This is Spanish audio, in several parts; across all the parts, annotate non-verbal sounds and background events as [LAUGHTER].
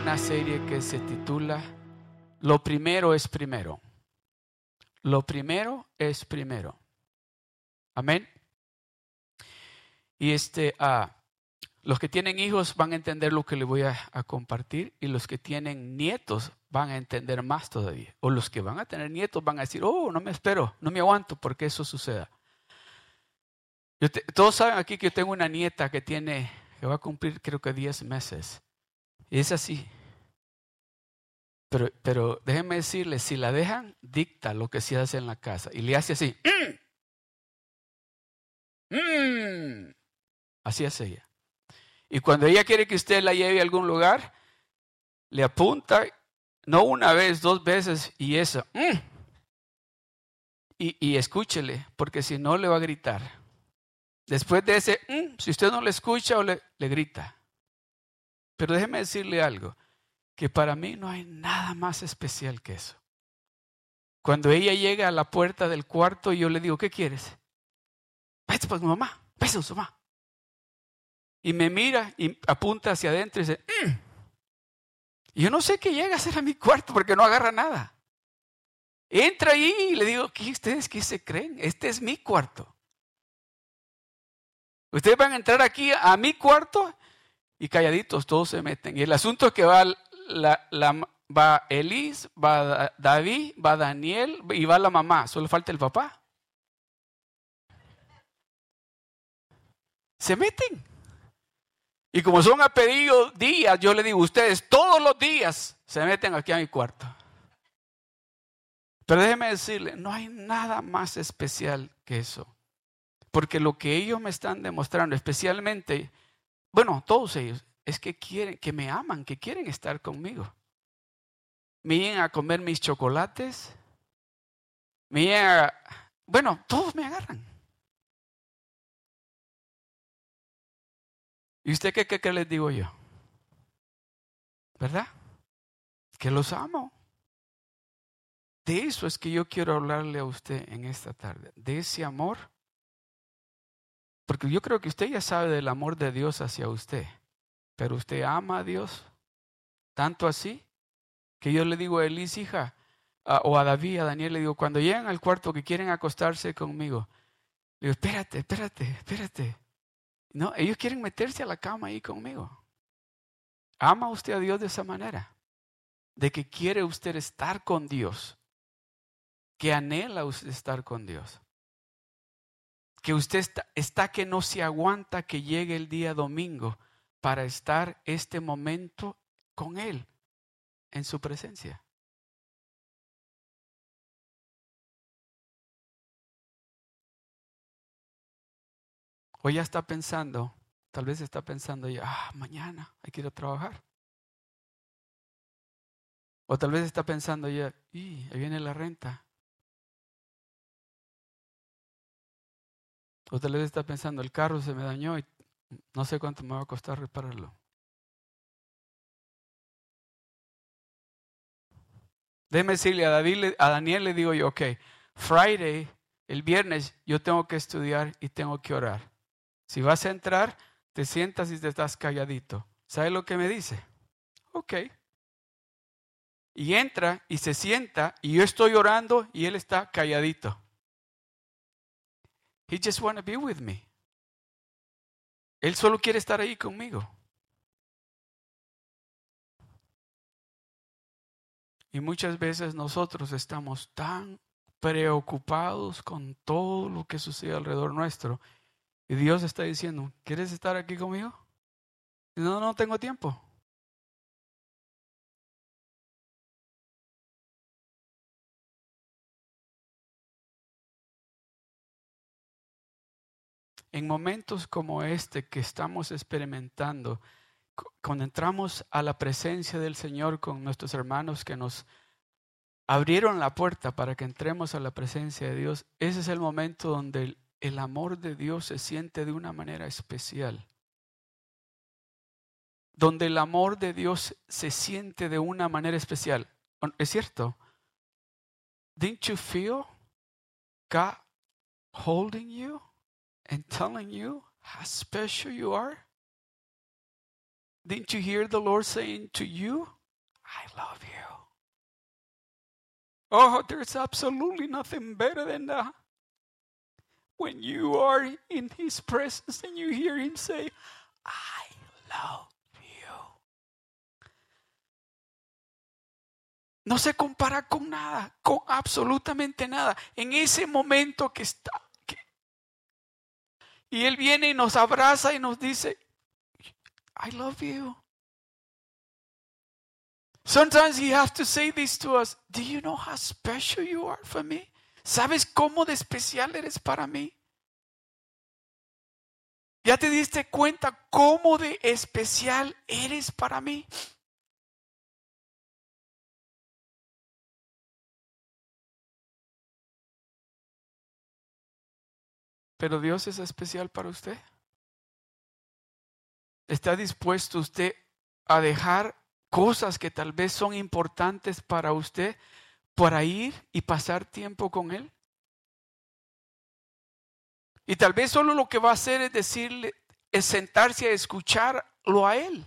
una serie que se titula Lo primero es primero. Lo primero es primero. Amén. Y este, ah, los que tienen hijos van a entender lo que les voy a, compartir y los que tienen nietos van a entender más todavía. O los que van a tener nietos van a decir, oh, no me espero, no me aguanto porque eso suceda. Te, todos saben aquí que yo tengo una nieta que tiene, que va a cumplir creo que 10 meses. Y es así. Pero, pero déjenme decirles, si la dejan, dicta lo que se hace en la casa. Y le hace así. Mm. Mm. Así hace ella. Y cuando ella quiere que usted la lleve a algún lugar, le apunta, no una vez, dos veces, y eso. Mm. Y, y, escúchele, porque si no le va a gritar. Después de ese, mm, si usted no le escucha o le, le grita. Pero déjeme decirle algo, que para mí no hay nada más especial que eso. Cuando ella llega a la puerta del cuarto, yo le digo, ¿qué quieres? Vete pues mamá, vete su mamá y me mira y apunta hacia adentro y dice, mm". yo no sé qué llega a ser a mi cuarto porque no agarra nada. Entra ahí y le digo, ¿qué ustedes qué se creen? Este es mi cuarto. Ustedes van a entrar aquí a mi cuarto y calladitos todos se meten. Y el asunto es que va, la, va David, va Daniel y va la mamá. Solo falta el papá. Se meten. Y como son a pedido días, yo le digo, ustedes todos los días se meten aquí a mi cuarto. Pero déjeme decirle, no hay nada más especial que eso. Porque lo que ellos me están demostrando, especialmente, bueno, todos ellos, es que quieren, que me aman, que quieren estar conmigo. Me vienen a comer mis chocolates. Me vienen a, bueno, todos me agarran. ¿Y usted qué, qué, qué les digo yo? ¿Verdad? Que los amo. De eso es que yo quiero hablarle a usted en esta tarde, de ese amor. Porque yo creo que usted ya sabe del amor de Dios hacia usted, pero usted ama a Dios tanto así que yo le digo a Elis, hija, a, o a David, a Daniel, le digo, cuando llegan al cuarto que quieren acostarse conmigo, le digo, espérate, espérate, espérate. No, ellos quieren meterse a la cama ahí conmigo. ¿Ama usted a Dios de esa manera? De que quiere usted estar con Dios. Que anhela usted estar con Dios. Que usted está, que no se aguanta que llegue el día domingo para estar este momento con Él en su presencia. O ya está pensando, tal vez está pensando ya, ah, mañana hay que ir a trabajar. O tal vez está pensando ya, y ahí viene la renta. O tal vez está pensando, el carro se me dañó y no sé cuánto me va a costar repararlo. Déjeme decirle a, David, a Daniel le digo yo, ok, Friday, el viernes, yo tengo que estudiar y tengo que orar. Si vas a entrar, te sientas y te estás calladito. ¿Sabe lo que me dice? Ok. Y entra y se sienta y yo estoy orando y él está calladito. He just want to be with me. Él solo quiere estar ahí conmigo. Y muchas veces nosotros estamos tan preocupados con todo lo que sucede alrededor nuestro y Dios está diciendo, ¿quieres estar aquí conmigo? No, no tengo tiempo. En momentos como este que estamos experimentando, cuando entramos a la presencia del Señor con nuestros hermanos que nos abrieron la puerta para que entremos a la presencia de Dios, ese es el momento donde el amor de Dios se siente de una manera especial. Donde el amor de Dios se siente de una manera especial. ¿Es cierto? Didn't you feel God holding you and telling you how special you are? Didn't you hear the Lord saying to you, I love you? Oh, there's absolutely nothing better than that. When you are in His presence and you hear Him say, I love you. No se compara con nada, con absolutamente nada. En ese momento que está. Y Él viene y nos abraza y nos dice, I love you. Sometimes he has to say this to us. Do you know how special you are for me? ¿Sabes cómo de especial eres para mí? ¿Ya te diste cuenta cómo de especial eres para mí? Pero Dios es especial para usted. ¿Está dispuesto usted a dejar cosas que tal vez son importantes para usted para ir y pasar tiempo con Él? Y tal vez solo lo que va a hacer es decirle, es sentarse a escucharlo a Él.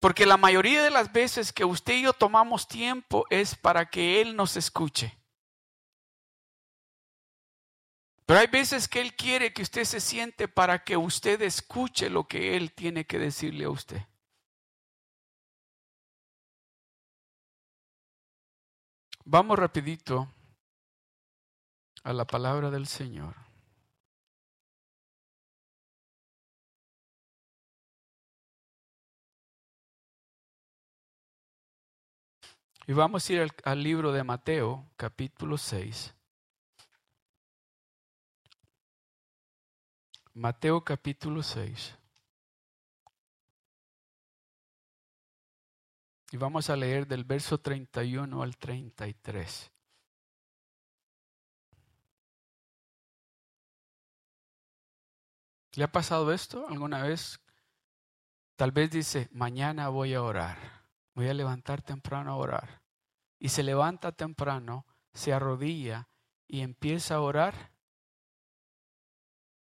Porque la mayoría de las veces que usted y yo tomamos tiempo es para que Él nos escuche. Pero hay veces que Él quiere que usted se siente para que usted escuche lo que Él tiene que decirle a usted. Vamos rapidito a la palabra del Señor. Y vamos a ir al, al, libro de Mateo, capítulo 6. Mateo capítulo 6. Y vamos a leer del verso 31 al 33. ¿Le ha pasado esto alguna vez? Tal vez dice, mañana voy a orar, voy a levantar temprano a orar. Y se levanta temprano, se arrodilla y empieza a orar.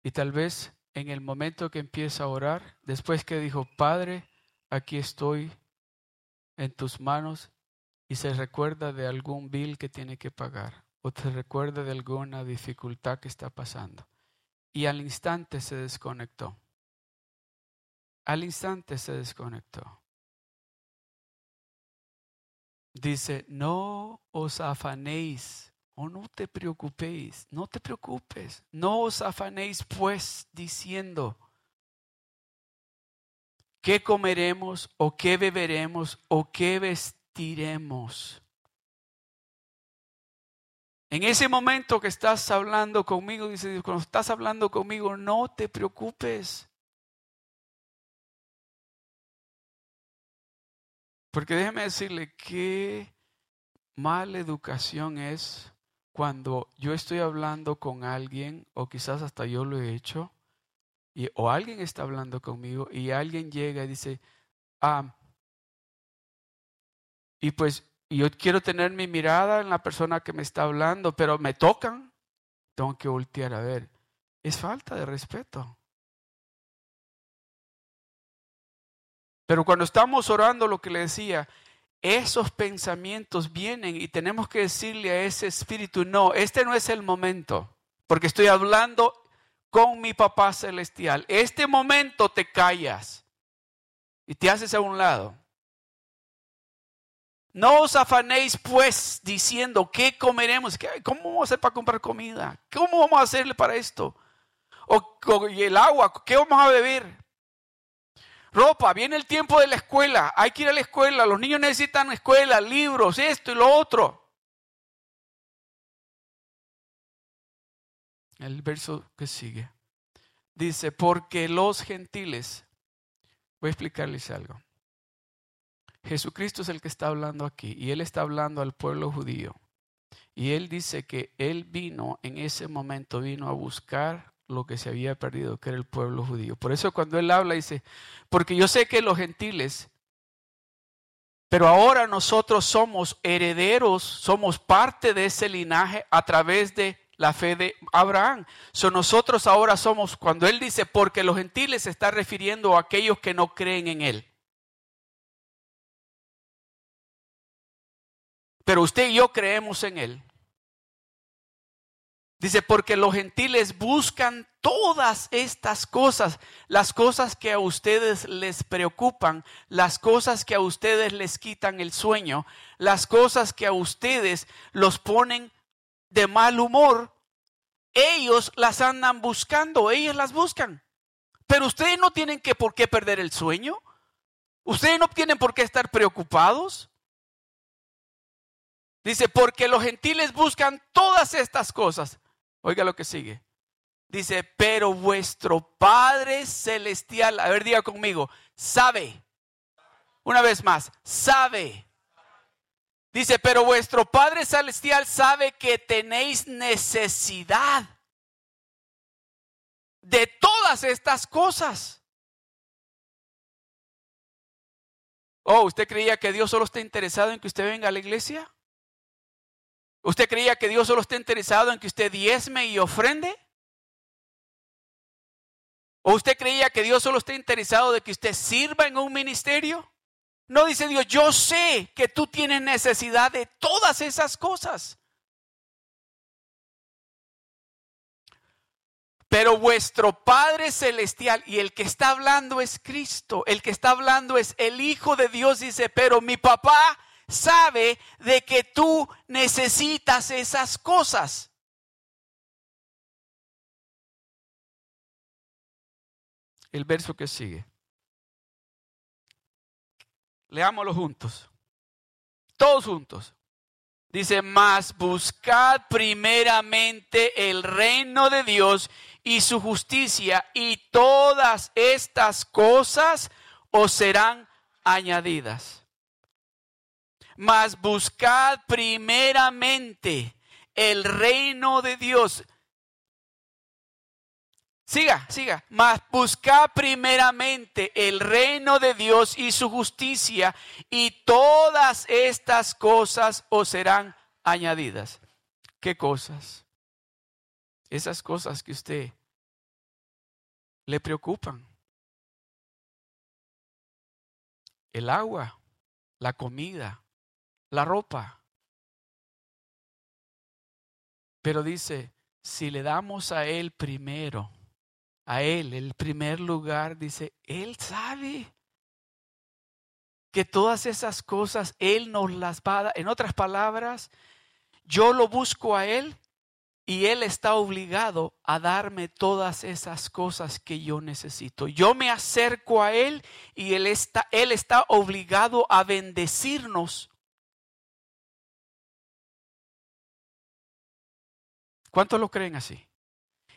Y tal vez en el momento que empieza a orar, después que dijo, Padre, aquí estoy, en tus manos y se recuerda de algún bill que tiene que pagar o te recuerda de alguna dificultad que está pasando. Y al instante se desconectó. Al instante se desconectó. Dice, no os afanéis o no te preocupéis, no te preocupes, no os afanéis pues diciendo, ¿Qué comeremos o qué beberemos o qué vestiremos? En ese momento que estás hablando conmigo, dice Dios, cuando estás hablando conmigo, no te preocupes. Porque déjeme decirle qué mala educación es cuando yo estoy hablando con alguien, o quizás hasta yo lo he hecho, y, o alguien está hablando conmigo y alguien llega y dice, ah, y pues yo quiero tener mi mirada en la persona que me está hablando, pero me tocan, tengo que voltear a ver. Es falta de respeto. Pero cuando estamos orando, lo que le decía, esos pensamientos vienen y tenemos que decirle a ese espíritu, no, este no es el momento, porque estoy hablando con mi papá celestial. Este momento te callas y te haces a un lado. No os afanéis pues diciendo, ¿qué comeremos? ¿Cómo vamos a hacer para comprar comida? ¿Cómo vamos a hacerle para esto? O, y el agua, ¿qué vamos a beber? Ropa, viene el tiempo de la escuela, hay que ir a la escuela, los niños necesitan escuela, libros, esto y lo otro. el verso que sigue. Dice, porque los gentiles, voy a explicarles algo. Jesucristo es el que está hablando aquí y él está hablando al pueblo judío. Y él dice que él vino en ese momento, vino a buscar lo que se había perdido, que era el pueblo judío. Por eso cuando él habla dice, porque yo sé que los gentiles, pero ahora nosotros somos herederos, somos parte de ese linaje a través de la fe de Abraham. So nosotros ahora somos, cuando él dice, porque los gentiles se está refiriendo a aquellos que no creen en él. Pero usted y yo creemos en él. Dice, porque los gentiles buscan todas estas cosas, las cosas que a ustedes les preocupan, las cosas que a ustedes les quitan el sueño, las cosas que a ustedes los ponen de mal humor, ellos las andan buscando, ellos las buscan. Pero ustedes no tienen que por qué perder el sueño. Ustedes no tienen por qué estar preocupados. Dice, porque los gentiles buscan todas estas cosas. Oiga lo que sigue. Dice, pero vuestro Padre Celestial, a ver, diga conmigo, sabe. Una vez más, sabe. Dice, pero vuestro Padre Celestial sabe que tenéis necesidad de todas estas cosas. Oh, ¿usted creía que Dios solo está interesado en que usted venga a la iglesia? ¿Usted creía que Dios solo está interesado en que usted diezme y ofrende? ¿O usted creía que Dios solo está interesado de que usted sirva en un ministerio? No dice Dios, yo sé que tú tienes necesidad de todas esas cosas. Pero vuestro Padre Celestial, y el que está hablando es Cristo, el que está hablando es el Hijo de Dios, dice, pero mi papá sabe de que tú necesitas esas cosas. El verso que sigue. Leámoslo juntos. Todos juntos. Dice, mas buscad primeramente el reino de Dios y su justicia y todas estas cosas os serán añadidas mas buscad primeramente el reino de Dios. Siga, siga. Mas buscad primeramente el reino de Dios y su justicia, y todas estas cosas os serán añadidas. ¿Qué cosas? Esas cosas que usted le preocupan. El agua, la comida, la ropa. Pero dice, si le damos a Él primero, a Él el primer lugar, dice, Él sabe que todas esas cosas Él nos las va a dar. En otras palabras, yo lo busco a Él y Él está obligado a darme todas esas cosas que yo necesito. Yo me acerco a Él y Él está, Él está obligado a bendecirnos ¿Cuántos lo creen así?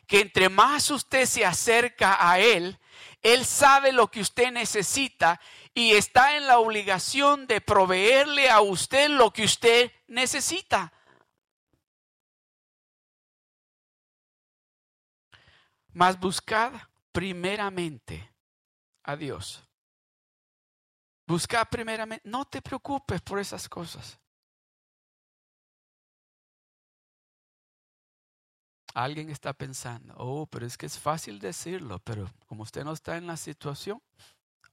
Que entre más usted se acerca a Él, Él sabe lo que usted necesita y está en la obligación de proveerle a usted lo que usted necesita. Mas buscad primeramente a Dios. Buscad primeramente, no te preocupes por esas cosas. Alguien está pensando, oh, pero es que es fácil decirlo, pero como usted no está en la situación,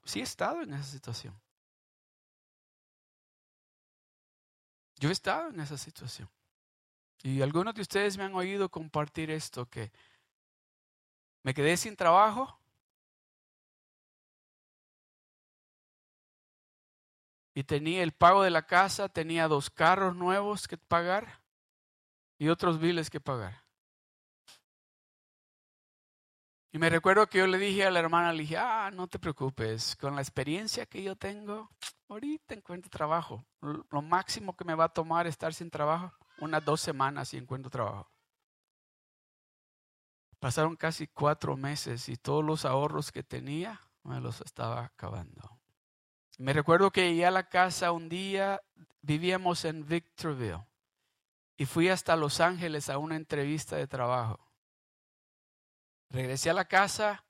sí he estado en esa situación. Yo he estado en esa situación. Y algunos de ustedes me han oído compartir esto, que me quedé sin trabajo. Y tenía el pago de la casa, tenía dos carros nuevos que pagar y otros biles que pagar. Y me recuerdo que yo le dije a la hermana, le dije, ah, no te preocupes, con la experiencia que yo tengo, ahorita encuentro trabajo. Lo máximo que me va a tomar estar sin trabajo, unas dos semanas y encuentro trabajo. Pasaron casi cuatro meses y todos los ahorros que tenía me los estaba acabando. Me recuerdo que llegué a la casa un día, vivíamos en Victorville y fui hasta Los Ángeles a una entrevista de trabajo. Regresé a la casa,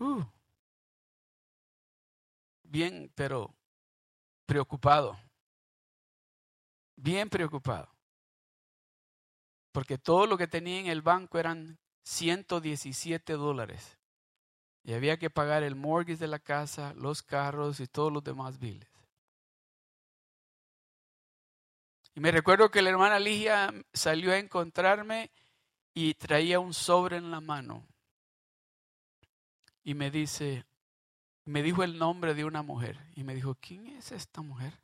uh, bien, pero preocupado, bien preocupado. porque todo lo que tenía en el banco eran 117 dólares. Y había que pagar el mortgage de la casa, los carros y todos los demás biles. Y me recuerdo que la hermana Ligia salió a encontrarme y traía un sobre en la mano. Y me dice, me dijo el nombre de una mujer. Y me dijo, ¿quién es esta mujer?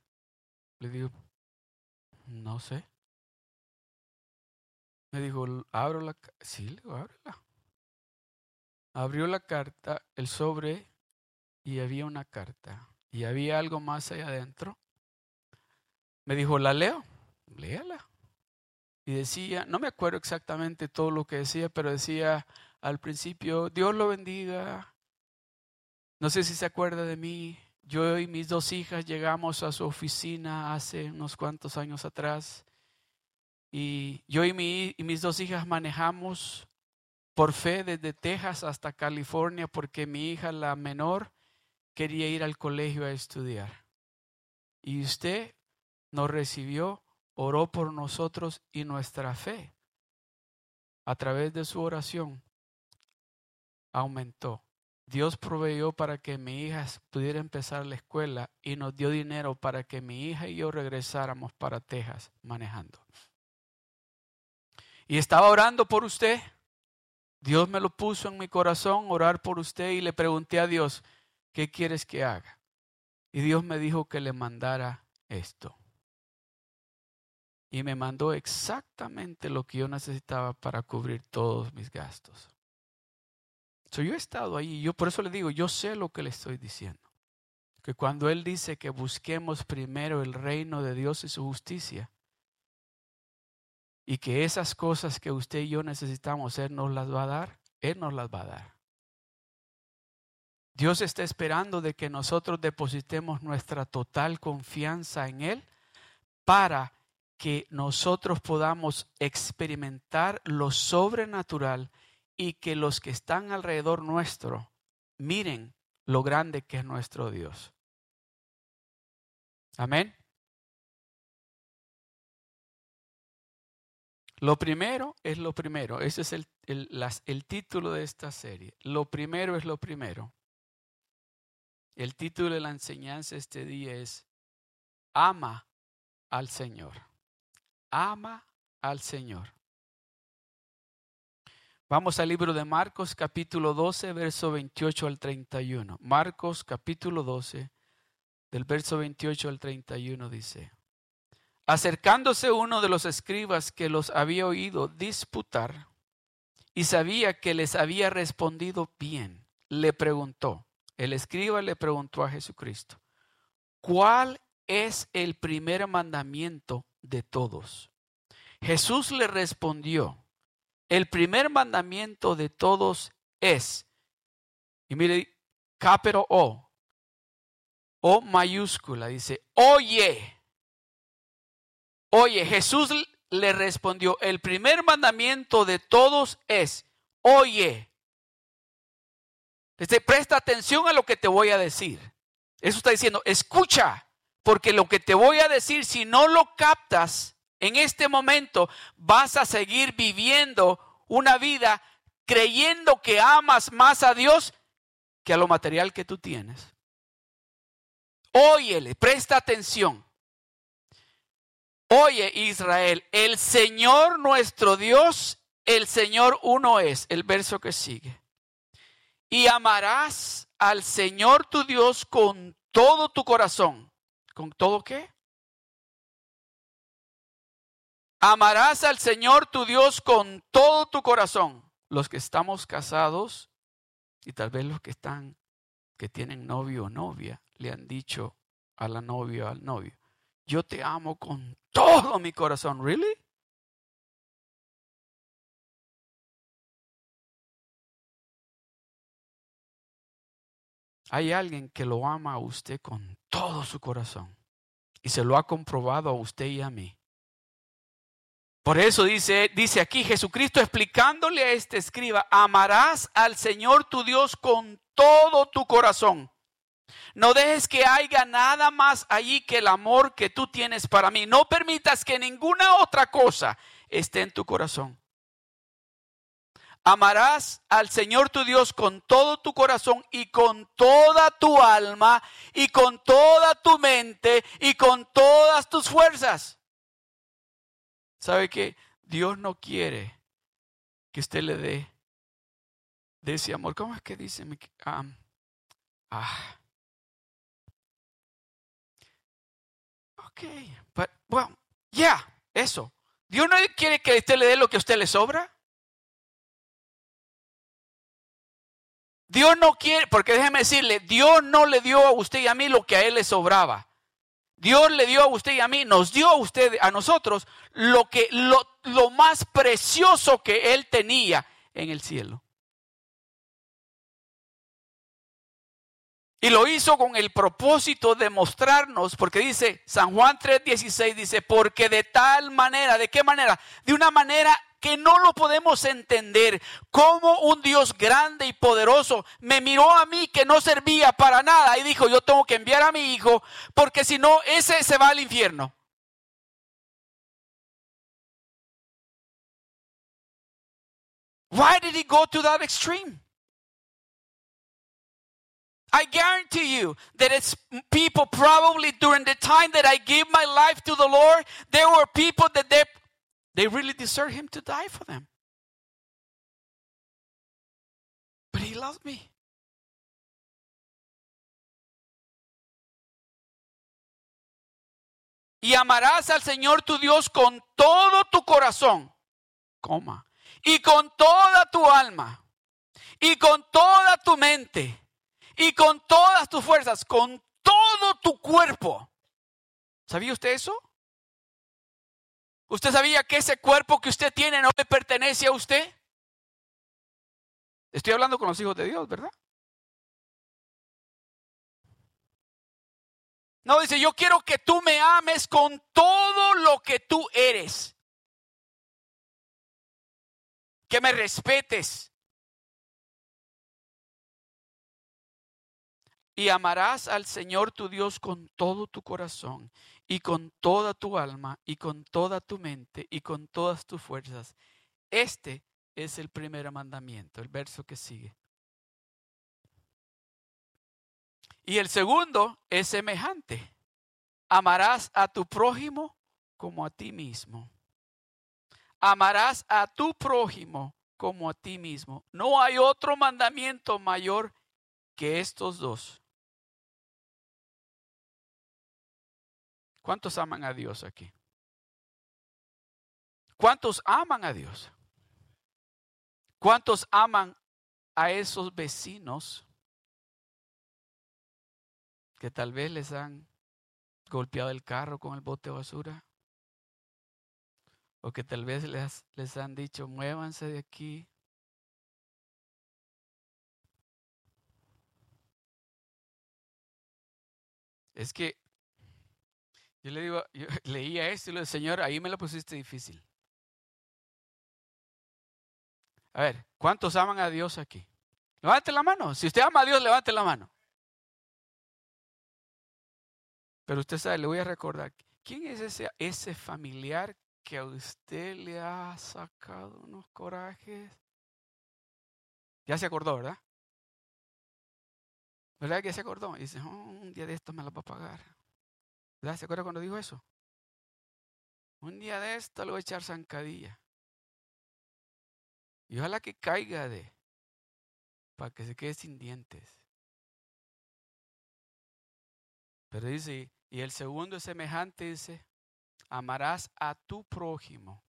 Le digo, no sé. Me dijo, abro la... Sí, le digo, ábrela. Abrió la carta, el sobre, y había una carta. Y había algo más allá adentro. Me dijo, ¿la leo? Léala. Y decía, no me acuerdo exactamente todo lo que decía, pero decía al principio, Dios lo bendiga. No sé si se acuerda de mí. Yo y mis dos hijas llegamos a su oficina hace unos cuantos años atrás. Y yo y, mi, y mis dos hijas manejamos por fe desde Texas hasta California porque mi hija, la menor, quería ir al colegio a estudiar. Y usted nos recibió, oró por nosotros y nuestra fe a través de su oración aumentó. Dios proveyó para que mi hija pudiera empezar la escuela y nos dio dinero para que mi hija y yo regresáramos para Texas manejando. Y estaba orando por usted Dios me lo puso en mi corazón orar por usted y le pregunté a Dios, ¿qué quieres que haga? Y Dios me dijo que le mandara esto. Y me mandó exactamente lo que yo necesitaba para cubrir todos mis gastos. So, yo he estado ahí, yo por eso le digo, yo sé lo que le estoy diciendo. Que cuando Él dice que busquemos primero el reino de Dios y su justicia, y que esas cosas que usted y yo necesitamos, Él nos las va a dar, Él nos las va a dar. Dios está esperando de que nosotros depositemos nuestra total confianza en Él para que nosotros podamos experimentar lo sobrenatural y que los que están alrededor nuestro miren lo grande que es nuestro Dios. Amén. Lo primero es lo primero. Ese es el, el, título de esta serie. Lo primero es lo primero. El título de la enseñanza este día es Ama al Señor. Ama al Señor. Vamos al libro de Marcos capítulo 12, verso 28 al 31. Marcos capítulo 12, del verso 28 al 31 dice. Acercándose uno de los escribas que los había oído disputar y sabía que les había respondido bien, le preguntó, el escriba le preguntó a Jesucristo, ¿cuál es el primer mandamiento de todos? Jesús le respondió, el primer mandamiento de todos es, y mire, capero O, O mayúscula, dice, oye, Oye, Jesús le respondió, el primer mandamiento de todos es, oye, Dice, presta atención a lo que te voy a decir. Eso está diciendo, escucha, porque lo que te voy a decir, si no lo captas en este momento, vas a seguir viviendo una vida creyendo que amas más a Dios que a lo material que tú tienes. Óyele, presta atención. Oye Israel, el Señor nuestro Dios, el Señor uno es, el verso que sigue. Y amarás al Señor tu Dios con todo tu corazón. ¿Con todo qué? Amarás al Señor tu Dios con todo tu corazón. Los que estamos casados y tal vez los que están, que tienen novio o novia, le han dicho a la novia o al novio, yo te amo con todo mi corazón. ¿Really? Hay alguien que lo ama a usted con todo su corazón y se lo ha comprobado a usted y a mí. Por eso dice, dice aquí Jesucristo explicándole a este escriba, amarás al Señor tu Dios con todo tu corazón no dejes que haya nada más allí que el amor que tú tienes para mí. No permitas que ninguna otra cosa esté en tu corazón. Amarás al Señor tu Dios con todo tu corazón y con toda tu alma y con toda tu mente y con todas tus fuerzas. ¿Sabe que Dios no quiere que usted le dé de ese amor? ¿Cómo es que dice? ah. Ok, but, well, yeah, eso. Dios no quiere que usted le dé lo que a usted le sobra. Dios no quiere, porque déjeme decirle, Dios no le dio a usted y a mí lo que a él le sobraba. Dios le dio a usted y a mí, nos dio a usted, a nosotros, lo que lo, lo más precioso que él tenía en el cielo. Y lo hizo con el propósito de mostrarnos, porque dice San Juan 3:16, dice, porque de tal manera, ¿de qué manera? De una manera que no lo podemos entender. Como un Dios grande y poderoso me miró a mí que no servía para nada y dijo, yo tengo que enviar a mi hijo porque si no, ese se va al infierno. Why did he go to that extreme? I guarantee you that it's people probably during the time that I gave my life to the Lord, there were people that they They really deserve him to die for them. But he loved me. Y amarás al Señor tu Dios con todo tu corazón, coma, y con toda tu alma, y con toda tu mente, y con todas tus fuerzas, con todo tu cuerpo. ¿Sabía usted eso? ¿Usted sabía que ese cuerpo que usted tiene no le pertenece a usted? Estoy hablando con los hijos de Dios, ¿verdad? No, dice, yo quiero que tú me ames con todo lo que tú eres. Que me respetes. Y amarás al Señor tu Dios con todo tu corazón y con toda tu alma y con toda tu mente y con todas tus fuerzas. Este es el primer mandamiento, el verso que sigue. Y el segundo es semejante. Amarás a tu prójimo como a ti mismo. Amarás a tu prójimo como a ti mismo. No hay otro mandamiento mayor que estos dos. ¿Cuántos aman a Dios aquí? ¿Cuántos aman a Dios? ¿Cuántos aman a esos vecinos que tal vez les han golpeado el carro con el bote de basura? O que tal vez les, les han dicho, muévanse de aquí. Es que yo le digo, yo [LAUGHS] leía esto y le digo, Señor, ahí me lo pusiste difícil. A ver, ¿cuántos aman a Dios aquí? Levante la mano. Si usted ama a Dios, levante la mano. Pero usted sabe, le voy a recordar, ¿quién es ese, ese familiar que a usted le ha sacado unos corajes? Ya se acordó, ¿verdad? ¿Verdad que se acordó? Y dice, oh, un día de esto me lo va a pagar. ¿Se acuerda cuando dijo eso? Un día de esto le voy a echar zancadilla. Y ojalá que caiga de, para que se quede sin dientes. Pero dice, y el segundo es semejante, dice, amarás a tu prójimo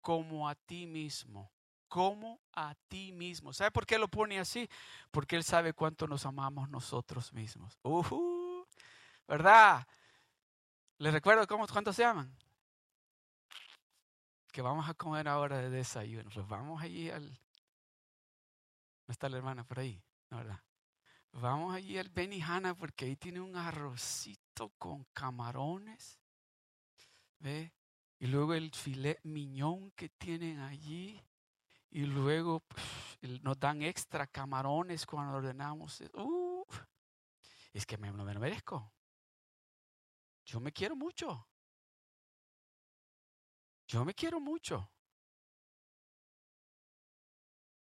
como a ti mismo, como a ti mismo. ¿Sabe por qué lo pone así? Porque Él sabe cuánto nos amamos nosotros mismos. Uh ¿Verdad? Les recuerdo cómo, cuántos se llaman. Que vamos a comer ahora de desayuno. Pues vamos allí al. ¿No está la hermana por ahí? verdad. Vamos allí al Benihana porque ahí tiene un arrocito con camarones. ¿Ve? Y luego el filet miñón que tienen allí. Y luego nos dan extra camarones cuando ordenamos. Uh, es que no me lo merezco. Yo me quiero mucho. Yo me quiero mucho.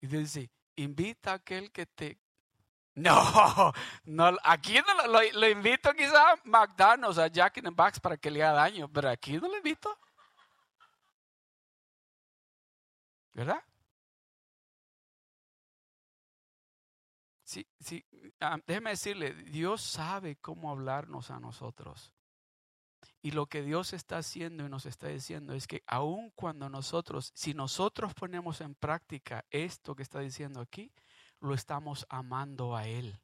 Y dice, invita a aquel que te... [LAUGHS] No, no aquí no lo, invito quizá a McDonald's, a Jack in the Box para que le haga daño, pero aquí no lo invito. ¿Verdad? Sí, sí, ah, déjeme decirle, Dios sabe cómo hablarnos a nosotros. Y lo que Dios está haciendo y nos está diciendo es que aun cuando nosotros, si nosotros ponemos en práctica esto que está diciendo aquí, lo estamos amando a Él.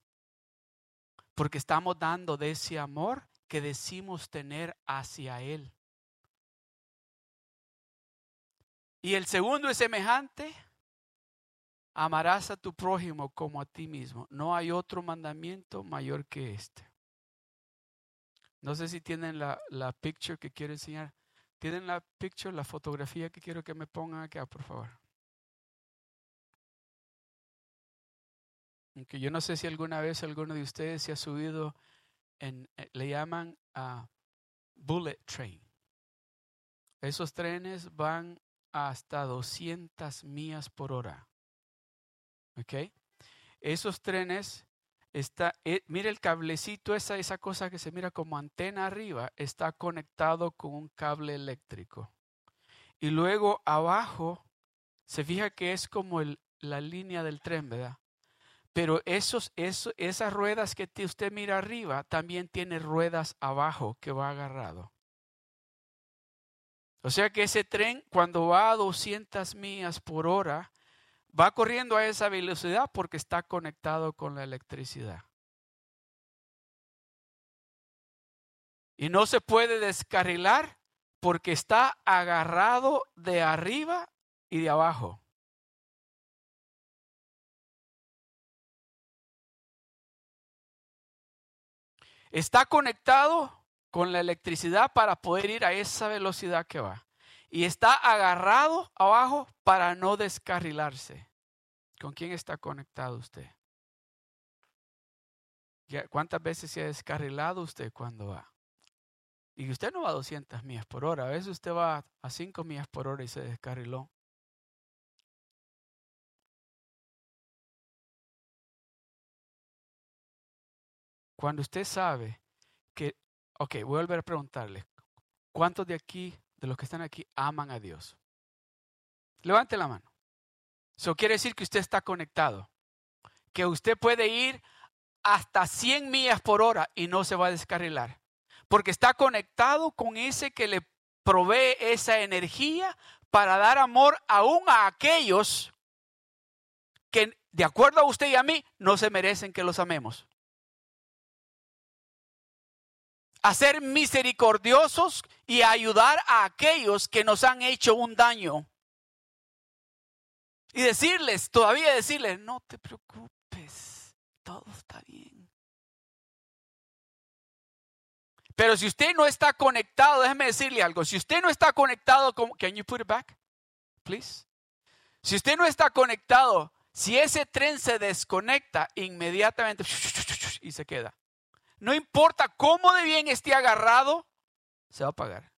Porque estamos dando de ese amor que decimos tener hacia Él. Y el segundo es semejante. Amarás a tu prójimo como a ti mismo. No hay otro mandamiento mayor que este. No sé si tienen la, la picture que quiero enseñar. ¿Tienen la picture, la fotografía que quiero que me pongan acá, por favor? Aunque yo no sé si alguna vez alguno de ustedes se ha subido en, eh, le llaman a bullet train. Esos trenes van hasta 200 millas por hora. ¿Ok? Esos trenes está, eh, mire el cablecito, esa, esa cosa que se mira como antena arriba, está conectado con un cable eléctrico. Y luego abajo, se fija que es como la línea del tren, ¿verdad? Pero esos, esas ruedas que usted mira arriba también tiene ruedas abajo que va agarrado. O sea que ese tren cuando va a 200 millas por hora, va corriendo a esa velocidad porque está conectado con la electricidad. Y no se puede descarrilar porque está agarrado de arriba y de abajo. Está conectado con la electricidad para poder ir a esa velocidad que va y está agarrado abajo para no descarrilarse. ¿Con quién está conectado usted? ¿Cuántas veces se ha descarrilado usted cuando va? Y usted no va a 200 millas por hora, a veces usted va a 5 millas por hora y se descarriló. Cuando usted sabe que, ok, voy a volver a preguntarle, ¿cuántos de aquí de los que están aquí aman a Dios? Levante la mano. Eso quiere decir que usted está conectado. Que usted puede ir hasta 100 millas por hora y no se va a descarrilar. Porque está conectado con ese que le provee esa energía para dar amor aún a aquellos que, de acuerdo a usted y a mí, no se merecen que los amemos a ser misericordiosos y ayudar a aquellos que nos han hecho un daño. Y decirles, todavía decirles, no te preocupes, todo está bien. Pero si usted no está conectado, déjeme decirle algo, si usted no está conectado con, can you put it back, please? Si usted no está conectado, si ese tren se desconecta, inmediatamente [LAUGHS] y se queda. No importa cómo de bien esté agarrado, se va a pagar.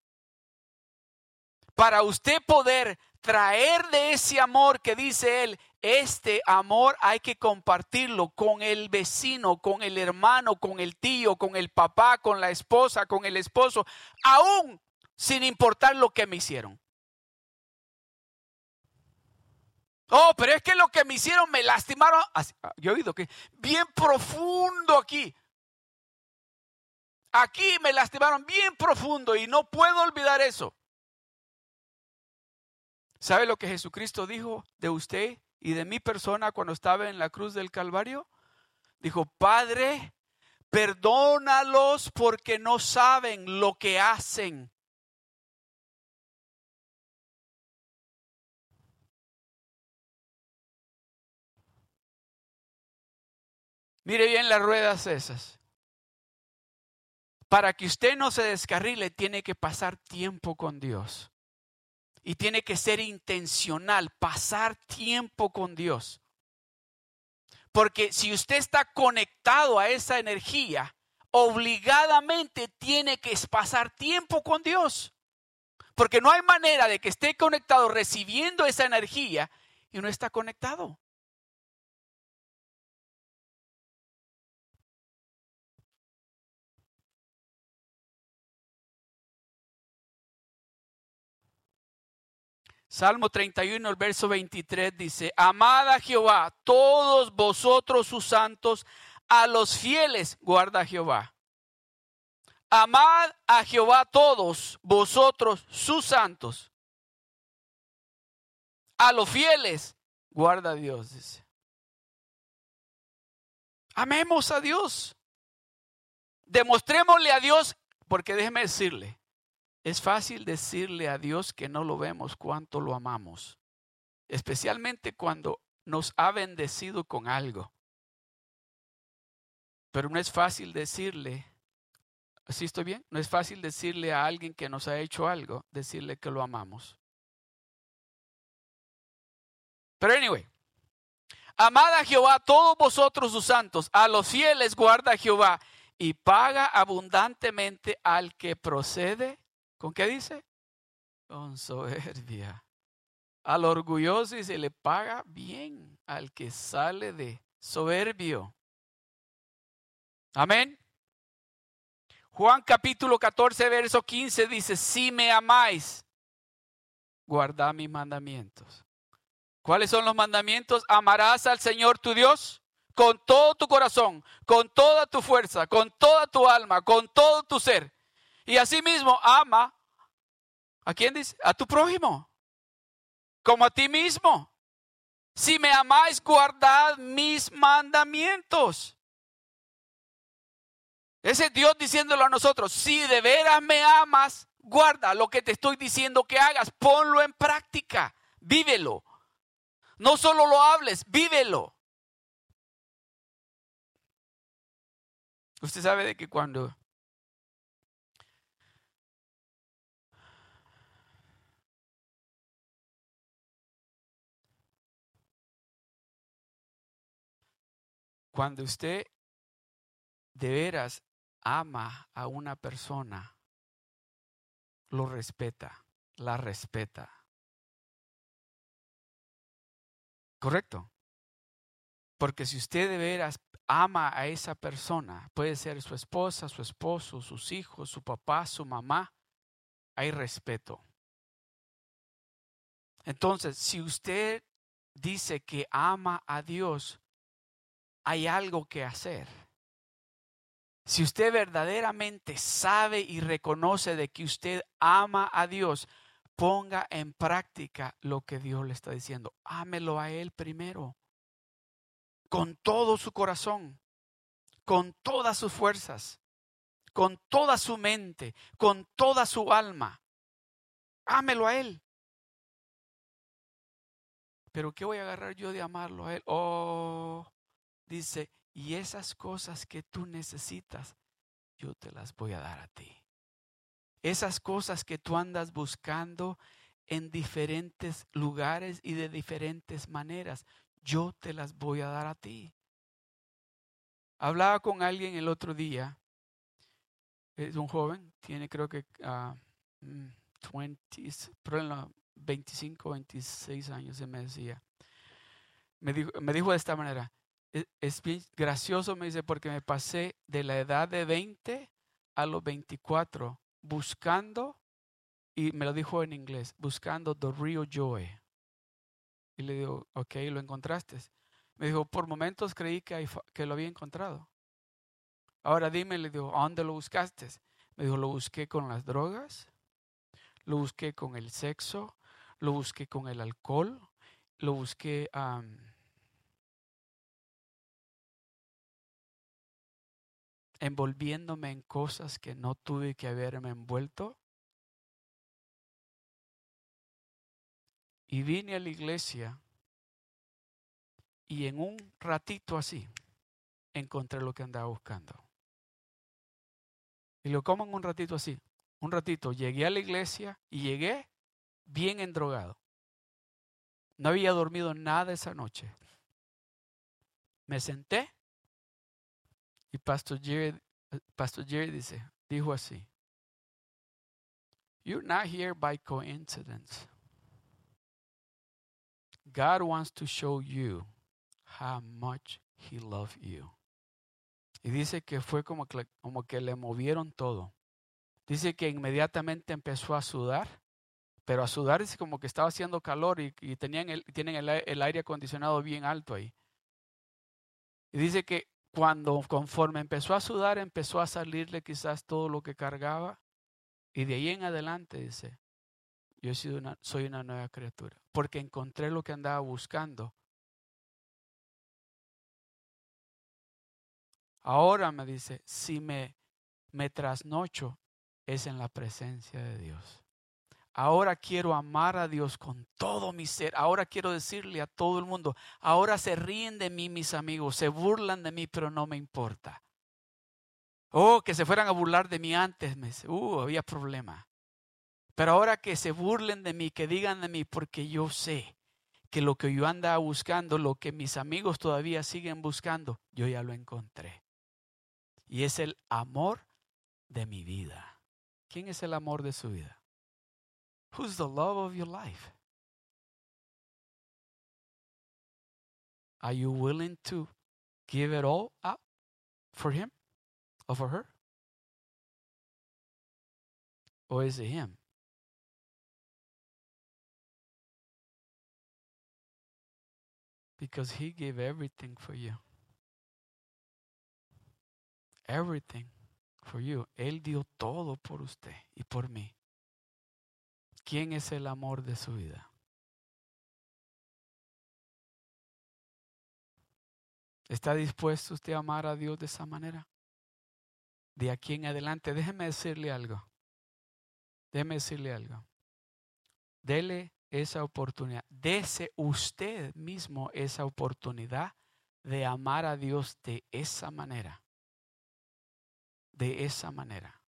Para usted poder traer de ese amor que dice él, este amor hay que compartirlo con el vecino, con el hermano, con el tío, con el papá, con la esposa, con el esposo, aún sin importar lo que me hicieron. Oh, pero es que lo que me hicieron me lastimaron. Yo he oído que bien profundo aquí. Aquí me lastimaron bien profundo y no puedo olvidar eso. ¿Sabe lo que Jesucristo dijo de usted y de mi persona cuando estaba en la cruz del Calvario? Dijo, Padre, perdónalos porque no saben lo que hacen. Mire bien las ruedas esas. Para que usted no se descarrile, tiene que pasar tiempo con Dios. Y tiene que ser intencional, pasar tiempo con Dios. Porque si usted está conectado a esa energía, obligadamente tiene que pasar tiempo con Dios. Porque no hay manera de que esté conectado recibiendo esa energía y no está conectado. Salmo 31, el verso 23 dice, Amad a Jehová, todos vosotros sus santos, a los fieles guarda Jehová. Amad a Jehová todos vosotros sus santos. A los fieles guarda Dios. Amemos a Dios. Demostrémosle a Dios, porque déjeme decirle, es fácil decirle a Dios que no lo vemos cuánto lo amamos, especialmente cuando nos ha bendecido con algo. Pero no es fácil decirle, ¿así estoy bien? No es fácil decirle a alguien que nos ha hecho algo, decirle que lo amamos. Pero anyway, amad a Jehová todos vosotros sus santos, a los fieles guarda Jehová y paga abundantemente al que procede ¿Con qué dice? Con soberbia. Al orgulloso y se le paga bien al que sale de soberbio. Amén. Juan capítulo 14, verso 15 dice, si me amáis, guardad mis mandamientos. ¿Cuáles son los mandamientos? Amarás al Señor tu Dios con todo tu corazón, con toda tu fuerza, con toda tu alma, con todo tu ser y asimismo ama, ¿a quién dice? A tu prójimo, como a ti mismo. Si me amáis, guardad mis mandamientos. Ese Dios diciéndolo a nosotros, si de veras me amas, guarda lo que te estoy diciendo que hagas, ponlo en práctica, vívelo. No solo lo hables, vívelo. Usted sabe de que cuando Cuando usted de veras ama a una persona, lo respeta, la respeta. ¿Correcto? Porque si usted de veras ama a esa persona, puede ser su esposa, su esposo, sus hijos, su papá, su mamá, hay respeto. Entonces, si usted dice que ama a Dios, hay algo que hacer. Si usted verdaderamente sabe y reconoce de que usted ama a Dios, ponga en práctica lo que Dios le está diciendo. Ámelo a Él primero, con todo su corazón, con todas sus fuerzas, con toda su mente, con toda su alma. Ámelo a Él. Pero ¿qué voy a agarrar yo de amarlo a Él? Oh, dice, y esas cosas que tú necesitas, yo te las voy a dar a ti. Esas cosas que tú andas buscando en diferentes lugares y de diferentes maneras, yo te las voy a dar a ti. Hablaba con alguien el otro día, es un joven, tiene creo que 20, ah, 25, 26 años, se me decía. Me dijo, me dijo de esta manera, es bien gracioso, me dice, porque me pasé de la edad de 20 a los 24 buscando, y me lo dijo en inglés, buscando the real joy. Y le digo, ok, lo encontraste. Me dijo, por momentos creí que, que lo había encontrado. Ahora dime, le digo, ¿a dónde lo buscaste? Me dijo, lo busqué con las drogas, lo busqué con el sexo, lo busqué con el alcohol, lo busqué envolviéndome en cosas que no tuve que haberme envuelto. Y vine a la iglesia y en un ratito así encontré lo que andaba buscando. Y lo como en un ratito así. Un ratito llegué a la iglesia y llegué bien endrogado. No había dormido nada esa noche. Me senté y Pastor Jerry, Pastor Jerry dice, dijo así, You're not here by coincidence. God wants to show you how much He loves you. Y dice que fue como que, como que le movieron todo. Dice que inmediatamente empezó a sudar, pero a sudar es como que estaba haciendo calor y, tenían el, tienen el, el aire acondicionado bien alto ahí. Y dice que cuando conforme empezó a sudar, empezó a salirle quizás todo lo que cargaba. Y de ahí en adelante dice, yo sido una, soy una nueva criatura, porque encontré lo que andaba buscando. Ahora me dice, si me, me trasnocho, es en la presencia de Dios. Ahora quiero amar a Dios con todo mi ser. Ahora quiero decirle a todo el mundo, ahora se ríen de mí mis amigos, se burlan de mí, pero no me importa. Oh, que se fueran a burlar de mí antes, me, uh, había problema. Pero ahora que se burlen de mí, que digan de mí, porque yo sé que lo que yo andaba buscando, lo que mis amigos todavía siguen buscando, yo ya lo encontré. Y es el amor de mi vida. ¿Quién es el amor de su vida? Who's the love of your life? Are you willing to give it all up for him or for her? Or is it him? Because he gave everything for you. Everything for you. Él dio todo por usted y por mí. ¿Quién es el amor de su vida? ¿Está dispuesto usted a amar a Dios de esa manera? De aquí en adelante, déjeme decirle algo. Déjeme decirle algo. Dele esa oportunidad. Dese usted mismo esa oportunidad de amar a Dios de esa manera. De esa manera.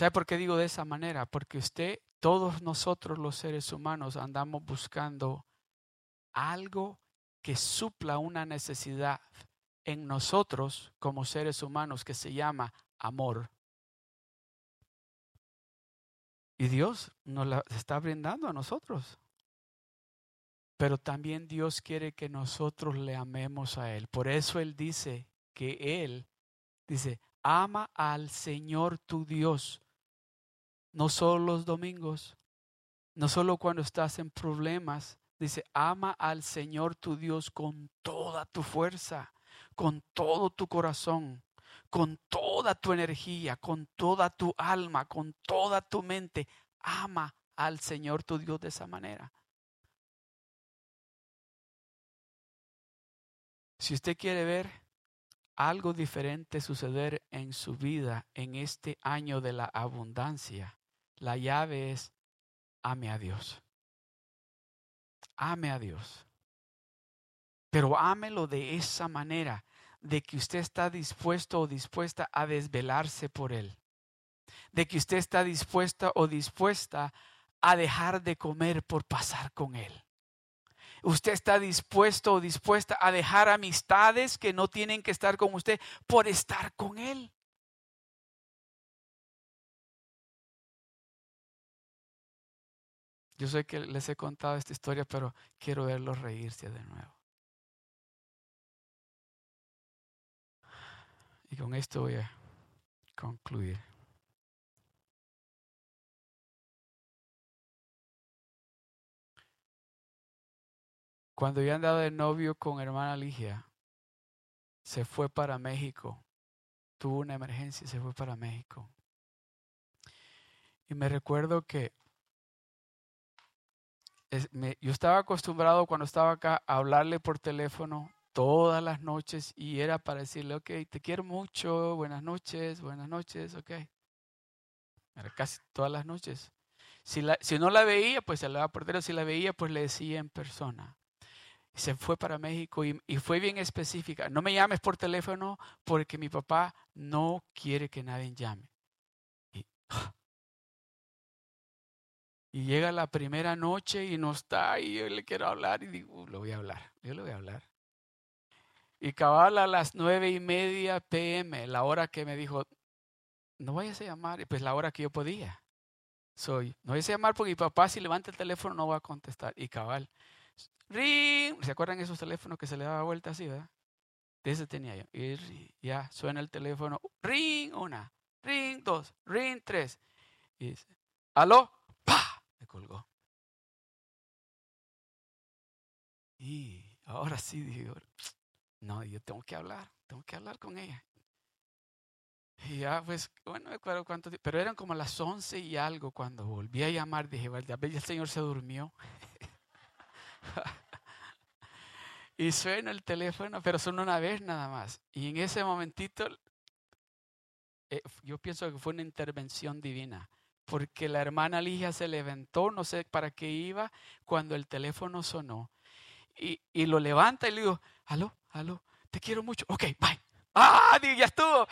¿Sabe por qué digo de esa manera? Porque usted, todos nosotros los seres humanos andamos buscando algo que supla una necesidad en nosotros como seres humanos que se llama amor. Y Dios nos la está brindando a nosotros. Pero también Dios quiere que nosotros le amemos a Él. Por eso Él dice que Él, dice, ama al Señor tu Dios, no solo los domingos, no solo cuando estás en problemas, dice, ama al Señor tu Dios con toda tu fuerza, con todo tu corazón, con toda tu energía, con toda tu alma, con toda tu mente. Ama al Señor tu Dios de esa manera. Si usted quiere ver algo diferente suceder en su vida en este año de la abundancia, la llave es ame a Dios. Ame a Dios. Pero ámelo de esa manera, de que usted está dispuesto o dispuesta a desvelarse por Él. De que usted está dispuesta o dispuesta a dejar de comer por pasar con Él usted está dispuesto o dispuesta a dejar amistades que no tienen que estar con usted por estar con Él. Yo sé que les he contado esta historia, pero quiero verlos reírse de nuevo. Y con esto voy a concluir. Cuando yo andaba de novio con hermana Ligia, se fue para México. Tuvo una emergencia y se fue para México. Y me recuerdo que yo estaba acostumbrado cuando estaba acá a hablarle por teléfono todas las noches y era para decirle, ok, te quiero mucho, buenas noches, buenas noches, ok. Era casi todas las noches. Si, la, si no la veía, pues se la teléfono. Si la veía, pues le decía en persona se fue para México y, fue bien específica. No me llames por teléfono porque mi papá no quiere que nadie llame. Y, llega la primera noche y no está y yo le quiero hablar y digo, lo voy a hablar, yo le voy a hablar. Y cabal a las nueve y media pm, la hora que me dijo, no vayas a llamar. Y pues la hora que yo podía. Soy, no vayas a llamar porque mi papá si levanta el teléfono no va a contestar. Y cabal, ring, ¿se acuerdan esos teléfonos que se le daba vuelta así, verdad? De ese tenía yo. Y ya suena el teléfono, ring una, ring dos, ring tres. Y dice, aló, colgó. Y ahora sí digo, no, yo tengo que hablar, tengo que hablar con ella. Y ya, pues, bueno, no me acuerdo cuánto pero eran como las once y algo cuando volví a llamar, dije, ya el Señor se durmió. [LAUGHS] y suena el teléfono, pero son una vez nada más. Y en ese momentito, eh, yo pienso que fue una intervención divina, porque la hermana Ligia se levantó, no sé para qué iba, cuando el teléfono sonó. Y, lo levanta y le digo, aló, aló, te quiero mucho. Ok, bye. Ah, ya estuvo.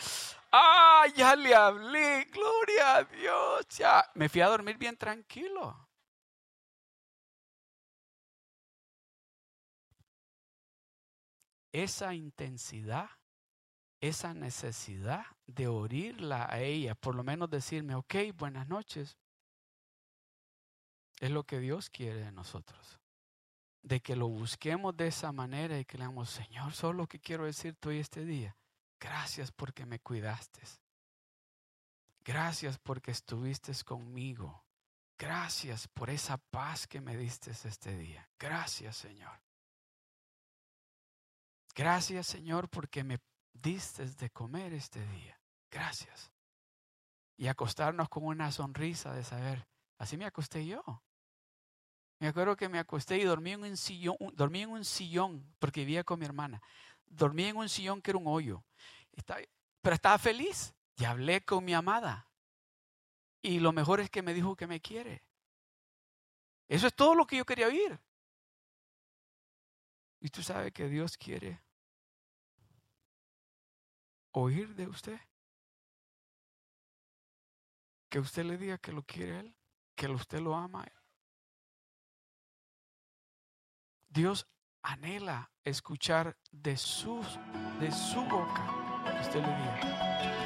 Ah, ya le hablé. Gloria a Dios. Ya. Me fui a dormir bien tranquilo. Esa intensidad, esa necesidad de oírla a ella, por lo menos decirme, ok, buenas noches, es lo que Dios quiere de nosotros de que lo busquemos de esa manera y que le digamos, Señor, solo que quiero decirte hoy este día, Gracias porque me cuidaste. Gracias porque estuviste conmigo. Gracias por esa paz que me diste este día. Gracias, Señor. Gracias, Señor, porque me diste de comer este día. Gracias. Y acostarnos con una sonrisa de saber, así me acosté yo. Me acuerdo que me acosté y dormí en un sillón, dormí en un sillón porque vivía con mi hermana. Dormí en un sillón que era un hoyo. pero estaba feliz. Y hablé con mi amada. Y lo mejor es que me dijo que me quiere. Eso es todo lo que yo quería oír. Y tú sabes que Dios quiere oír de usted. Que usted le diga que lo quiere Él, que usted lo ama. Dios anhela escuchar de, sus, de su boca que usted le diga.